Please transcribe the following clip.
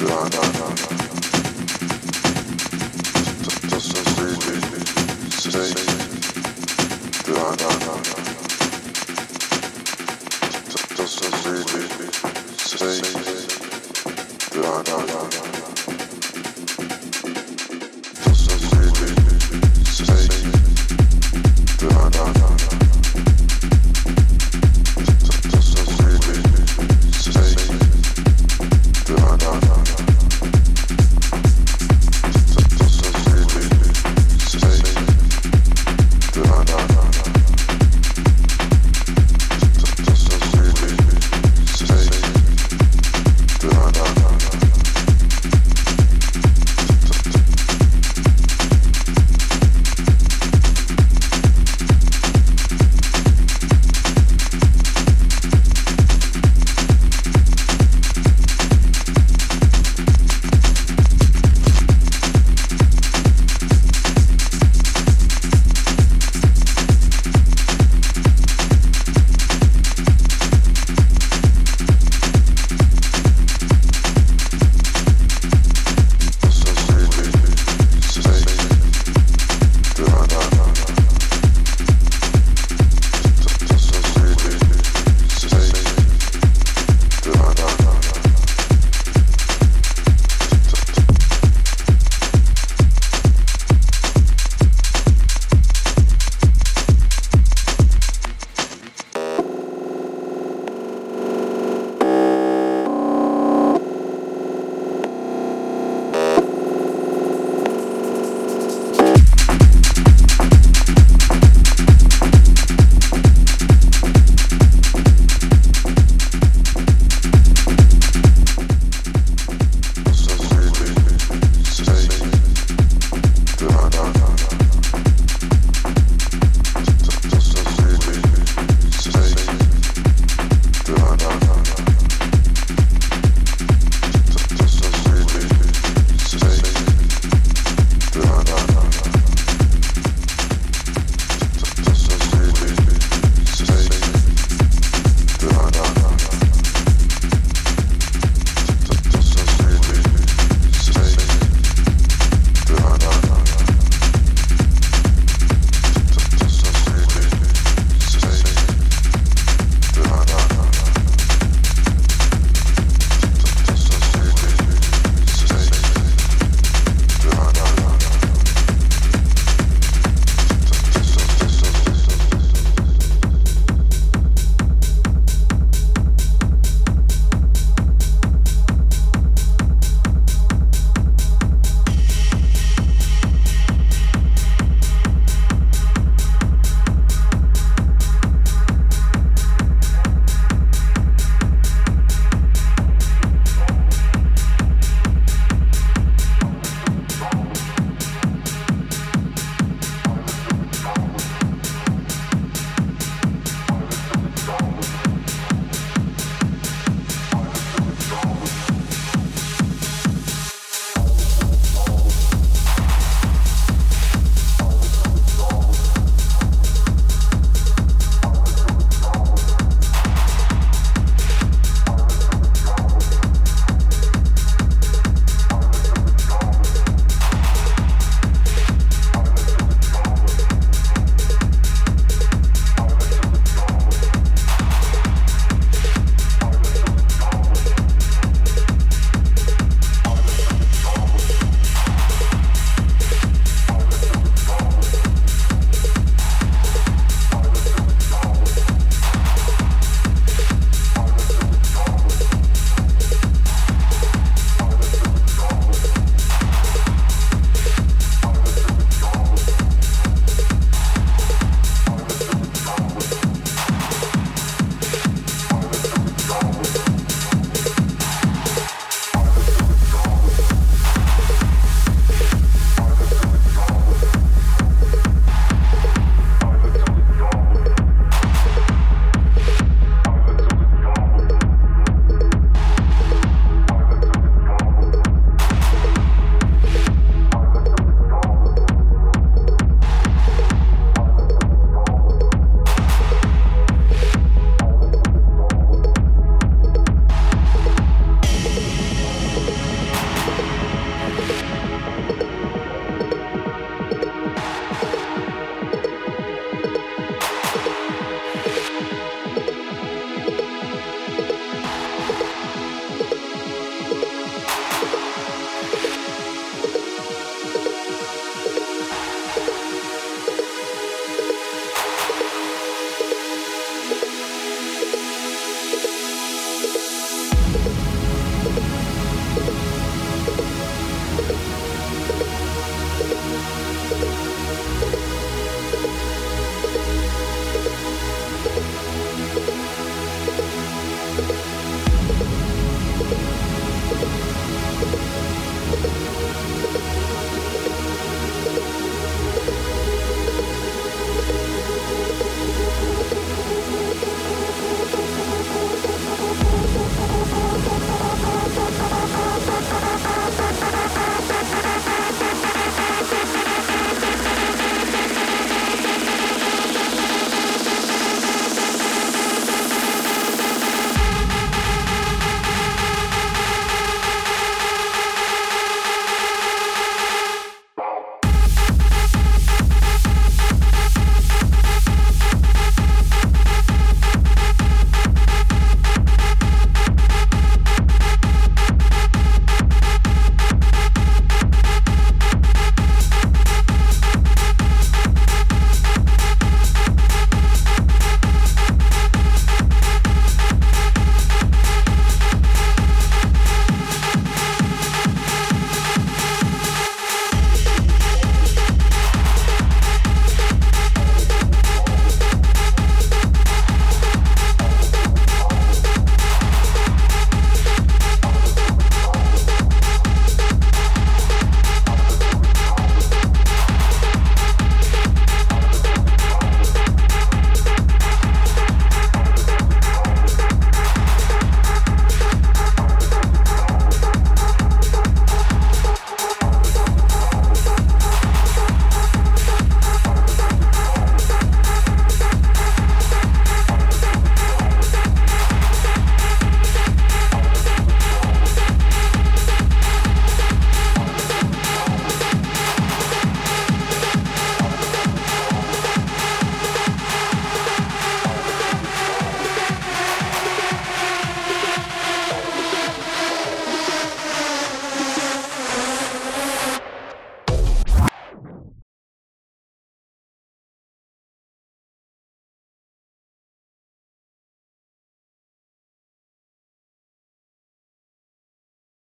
da da da